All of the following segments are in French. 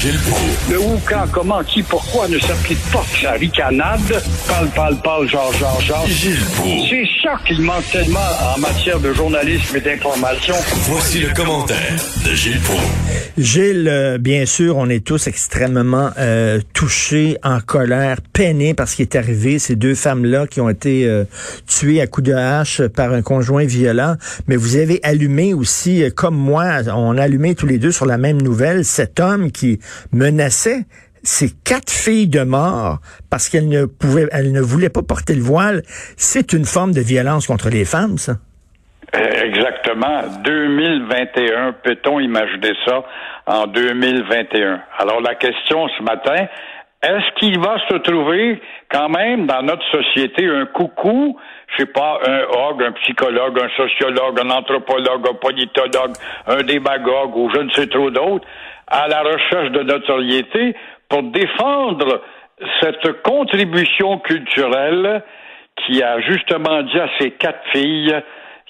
Gilles Proulx. Le où, quand, comment, qui, pourquoi ne s'applique pas sa ricanade? Parle, parle, parle, genre, genre, genre. Gilles Proulx. C'est ça qu'il manque tellement en matière de journalisme et d'information. Voici le commentaire de Gilles Proulx. Gilles, euh, bien sûr, on est tous extrêmement euh, touchés, en colère, peinés par ce qui est arrivé. Ces deux femmes-là qui ont été euh, tuées à coups de hache par un conjoint violent. Mais vous avez allumé aussi, euh, comme moi, on a allumé tous les deux sur la même nouvelle, cet homme qui menaçait ces quatre filles de mort parce qu'elles ne pouvaient, elles ne voulaient pas porter le voile. C'est une forme de violence contre les femmes, ça. Euh, Exactement. 2021, peut-on imaginer ça en 2021? Alors la question ce matin, est-ce qu'il va se trouver quand même dans notre société un coucou, je sais pas, un hog, un psychologue, un sociologue, un anthropologue, un politologue, un démagogue ou je ne sais trop d'autres, à la recherche de notoriété pour défendre cette contribution culturelle qui a justement dit à ces quatre filles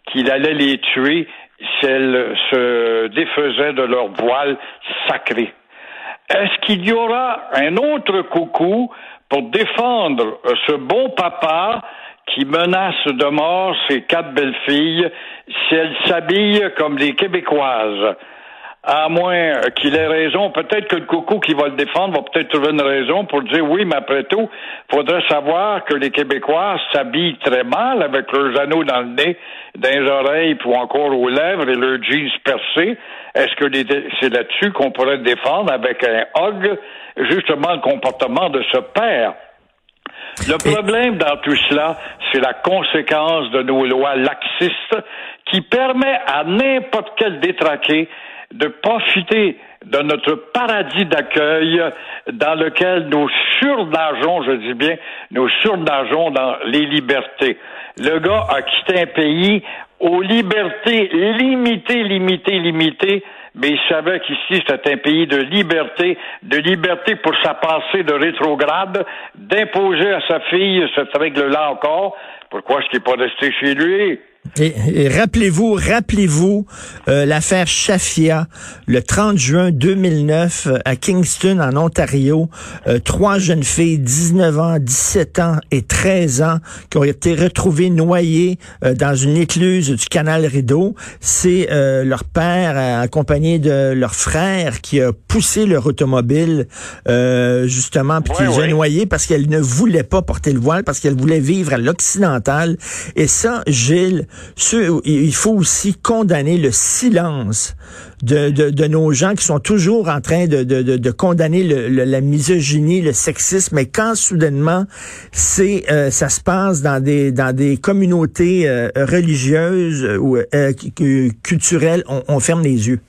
qu'il allait les tuer si elles se défaisaient de leur voile sacré. Est-ce qu'il y aura un autre coucou pour défendre ce bon papa qui menace de mort ses quatre belles filles si elles s'habillent comme des Québécoises? À moins qu'il ait raison, peut-être que le coucou qui va le défendre va peut-être trouver une raison pour dire oui, mais après tout, faudrait savoir que les Québécois s'habillent très mal avec leurs anneaux dans le nez, dans les oreilles, puis encore aux lèvres et leurs jeans percés. Est-ce que c'est là-dessus qu'on pourrait défendre avec un hug, justement le comportement de ce père? Le problème dans tout cela, c'est la conséquence de nos lois laxistes qui permet à n'importe quel détraqué de profiter de notre paradis d'accueil dans lequel nous surnageons, je dis bien, nous surnageons dans les libertés. Le gars a quitté un pays aux libertés limitées, limitées, limitées, mais il savait qu'ici, c'était un pays de liberté, de liberté pour sa pensée de rétrograde, d'imposer à sa fille cette règle-là encore. Pourquoi est-ce qu'il pas resté chez lui? Et, et rappelez-vous, rappelez-vous euh, l'affaire Shafia, le 30 juin 2009 euh, à Kingston, en Ontario, euh, trois jeunes filles, 19 ans, 17 ans et 13 ans, qui ont été retrouvées noyées euh, dans une écluse du canal Rideau. C'est euh, leur père, euh, accompagné de leur frère, qui a poussé leur automobile, euh, justement, puis qui les a noyées parce qu'elles ne voulaient pas porter le voile, parce qu'elles voulaient vivre à l'occidental. Et ça, Gilles, il faut aussi condamner le silence de, de, nos gens qui sont toujours en train de, de, de, condamner le, la misogynie, le sexisme, mais quand soudainement c'est euh, ça se passe dans des dans des communautés euh, religieuses ou euh, cu- cu- culturelles, on ferme les yeux.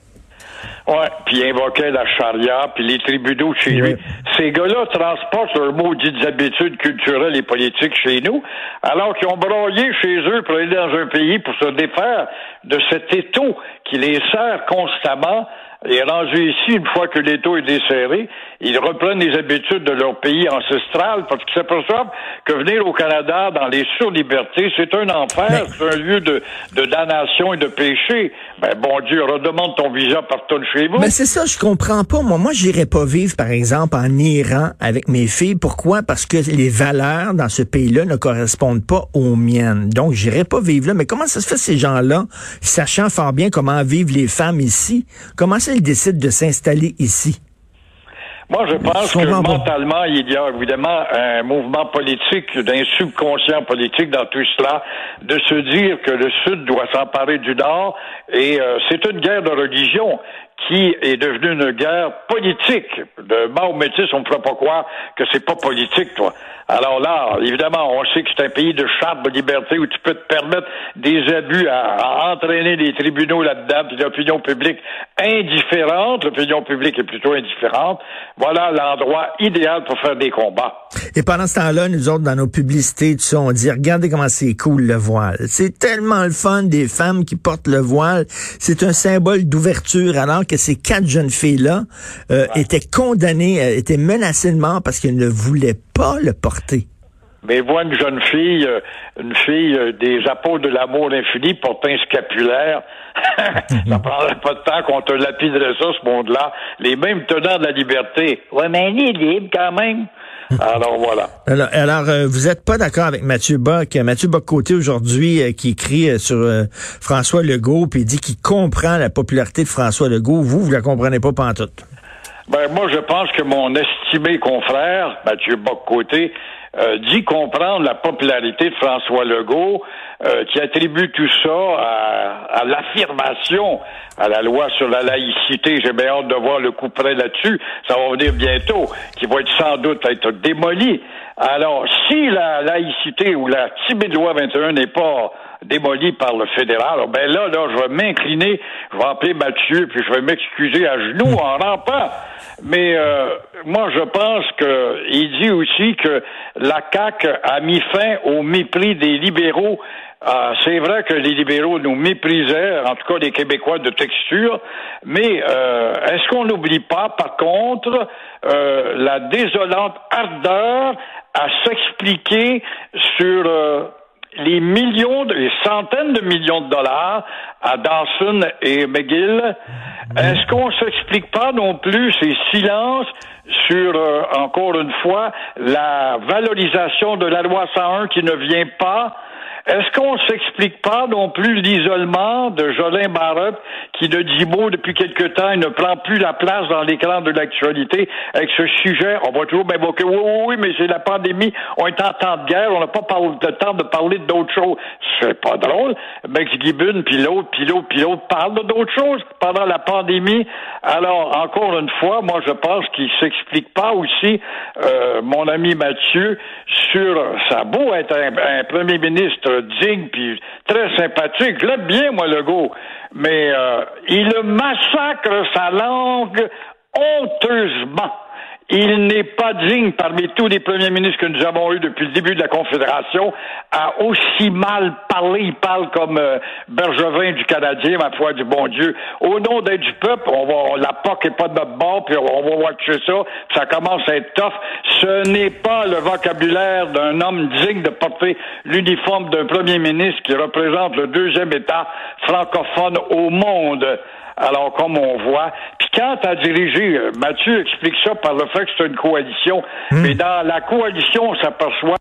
Ouais, puis invoquait la charia, puis les tribunaux chez lui. Ces gars-là transportent leurs maudites habitudes culturelles et politiques chez nous, alors qu'ils ont broyé chez eux pour aller dans un pays pour se défaire de cet étau qui les sert constamment. Et rendu ici, une fois que l'étau est desserré, ils reprennent les habitudes de leur pays ancestral parce qu'ils s'aperçoivent que venir au Canada dans les surlibertés, c'est un enfer, Mais- c'est un lieu de, de damnation et de péché. Ben, bon Dieu, redemande ton visa par tonne chez vous. Mais c'est ça, je comprends pas. Moi, moi, j'irais pas vivre, par exemple, en Iran avec mes filles. Pourquoi? Parce que les valeurs dans ce pays-là ne correspondent pas aux miennes. Donc, j'irais pas vivre là. Mais comment ça se fait, ces gens-là, sachant fort bien comment vivent les femmes ici, comment ça, ils décident de s'installer ici? Moi, je pense que mentalement, il y a évidemment un mouvement politique, d'un subconscient politique dans tout cela, de se dire que le Sud doit s'emparer du Nord Et euh, c'est une guerre de religion qui est devenue une guerre politique. De mort métis, on ne fera pas croire que c'est pas politique, toi. Alors là, évidemment, on sait que c'est un pays de charte de liberté où tu peux te permettre des abus à, entraîner les tribunaux là-dedans, puis l'opinion publique indifférente, l'opinion publique est plutôt indifférente. Voilà l'endroit idéal pour faire des combats. Et pendant ce temps-là, nous autres, dans nos publicités, tu sais, on dit, regardez comment c'est cool le voile. C'est tellement le fun des femmes qui portent le voile. C'est un symbole d'ouverture, alors que ces quatre jeunes filles-là euh, étaient condamnées, euh, étaient menacées de mort parce qu'elles ne voulaient pas le porter. Mais vois une jeune fille, euh, une fille des apôtres de l'amour infini portant un scapulaire. ça prendrait pas de temps qu'on te lapiderait ça, ce monde-là. Les mêmes tenants de la liberté. Ouais, mais elle est libre quand même. Alors voilà. Alors, euh, vous n'êtes pas d'accord avec Mathieu Bock. Mathieu Bock-Côté aujourd'hui euh, qui écrit euh, sur François Legault puis dit qu'il comprend la popularité de François Legault. Vous, vous la comprenez pas pantoute. Ben moi, je pense que mon estimé confrère, Mathieu Bock-Côté, euh, dit comprendre la popularité de François Legault, euh, qui attribue tout ça à, l'affirmation à la loi sur la laïcité. J'ai bien hâte de voir le coup près là-dessus. Ça va venir bientôt, qui va être sans doute être démoli. Alors, si la laïcité ou la timide loi 21 n'est pas démolie par le fédéral, ben là, là, je vais m'incliner, je vais appeler Mathieu, puis je vais m'excuser à genoux en rampant. Mais euh, moi, je pense que il dit aussi que la CAQ a mis fin au mépris des libéraux. Euh, c'est vrai que les libéraux nous méprisaient, en tout cas les Québécois de texture, mais euh, est-ce qu'on n'oublie pas, par contre, la désolante ardeur à s'expliquer sur les millions, les centaines de millions de dollars à Dawson et McGill, est-ce qu'on s'explique pas non plus ces silences sur, euh, encore une fois, la valorisation de la loi 101 qui ne vient pas est-ce qu'on s'explique pas non plus l'isolement de Jolin Barrett qui de dit depuis quelque temps, ne prend plus la place dans l'écran de l'actualité avec ce sujet? On va toujours m'évoquer, oui, oui, oui, mais c'est la pandémie, on est en temps de guerre, on n'a pas le temps de parler d'autres choses. C'est pas drôle. Max Gibbon, puis l'autre, puis l'autre, puis l'autre parle d'autres choses pendant la pandémie. Alors, encore une fois, moi, je pense qu'il s'explique pas aussi, euh, mon ami Mathieu, sur, ça beau être un premier ministre digne puis très sympathique. L'aime bien, moi, Legault. Mais euh, il massacre sa langue honteusement. Il n'est pas digne, parmi tous les premiers ministres que nous avons eus depuis le début de la Confédération, à aussi mal parler. Il parle comme euh, Bergevin du Canadien, ma foi du bon Dieu. Au nom d'être du peuple, on va, la POC n'est pas de notre bord, puis on va watcher ça, ça commence à être tough. Ce n'est pas le vocabulaire d'un homme digne de porter l'uniforme d'un premier ministre qui représente le deuxième État francophone au monde. Alors, comme on voit, puis quand à diriger, euh, Mathieu explique ça par le fait que c'est une coalition, hmm. mais dans la coalition, on s'aperçoit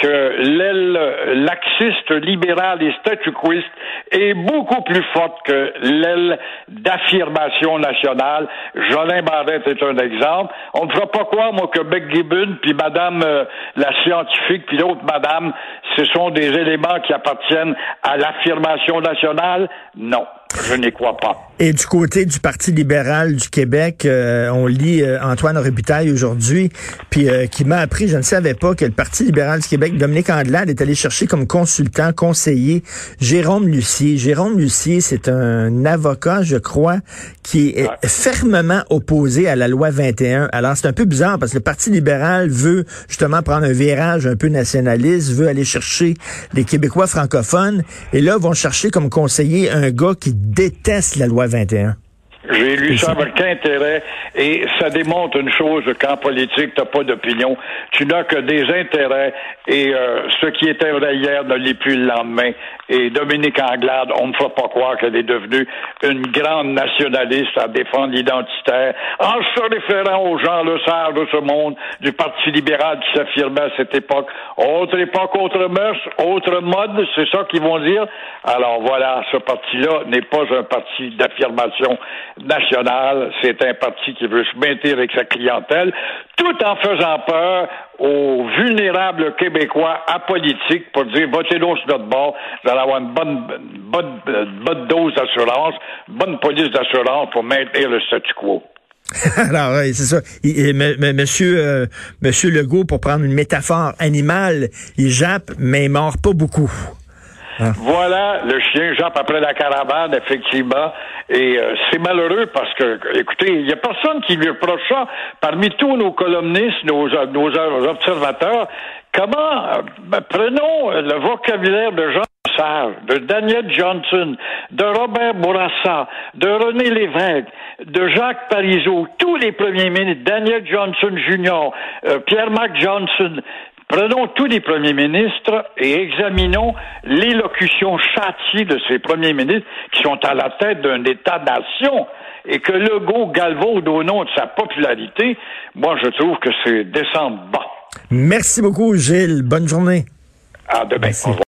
que l'aile laxiste, libérale et statuquiste est beaucoup plus forte que l'aile d'affirmation nationale. Jolin Barrette est un exemple. On ne fera pas croire, moi, que Beck Gibbon, puis Madame euh, la scientifique, puis l'autre Madame, ce sont des éléments qui appartiennent à l'affirmation nationale. Non. Je n'y crois pas. Et du côté du Parti libéral du Québec, euh, on lit euh, Antoine Robitaille aujourd'hui, puis euh, qui m'a appris, je ne savais pas, que le Parti libéral du Québec, Dominique Andelade, est allé chercher comme consultant, conseiller Jérôme Lucier. Jérôme Lucier, c'est un avocat, je crois, qui est fermement opposé à la loi 21. Alors, c'est un peu bizarre parce que le Parti libéral veut justement prendre un virage un peu nationaliste, veut aller chercher les Québécois francophones, et là, vont chercher comme conseiller un gars qui déteste la loi 21. J'ai lu ça avec intérêt et ça démontre une chose qu'en politique, tu n'as pas d'opinion. Tu n'as que des intérêts et euh, ce qui était vrai hier ne l'est plus le lendemain. Et Dominique Anglade, on ne fera pas croire qu'elle est devenue une grande nationaliste à défendre l'identitaire en se référant aux gens le sage de ce monde du Parti libéral qui s'affirmait à cette époque. Autre époque, autre mœurs, autre mode, c'est ça qu'ils vont dire? Alors voilà, ce parti-là n'est pas un parti d'affirmation national. C'est un parti qui veut se maintenir avec sa clientèle, tout en faisant peur aux vulnérables Québécois apolitiques pour dire votez donc sur notre bord, vous allez avoir une bonne, bonne, bonne dose d'assurance, bonne police d'assurance pour maintenir le statu quo. Alors, c'est ça. monsieur, euh, monsieur Legault, pour prendre une métaphore animale, il jappe, mais il mord pas beaucoup. Hein? Voilà, le chien jappe après la caravane, effectivement. Et euh, c'est malheureux parce que, écoutez, il n'y a personne qui lui reproche ça. Parmi tous nos columnistes, nos, nos observateurs, comment, euh, ben, prenons le vocabulaire de Jean de Daniel Johnson, de Robert Bourassa, de René Lévesque, de Jacques Parizeau, tous les premiers ministres, Daniel Johnson Jr., euh, Pierre-Marc Johnson, Prenons tous les premiers ministres et examinons l'élocution châtiée de ces premiers ministres qui sont à la tête d'un État-nation et que Legault galvaude au nom de sa popularité. Moi, je trouve que c'est descendre bas. Merci beaucoup, Gilles. Bonne journée. À demain.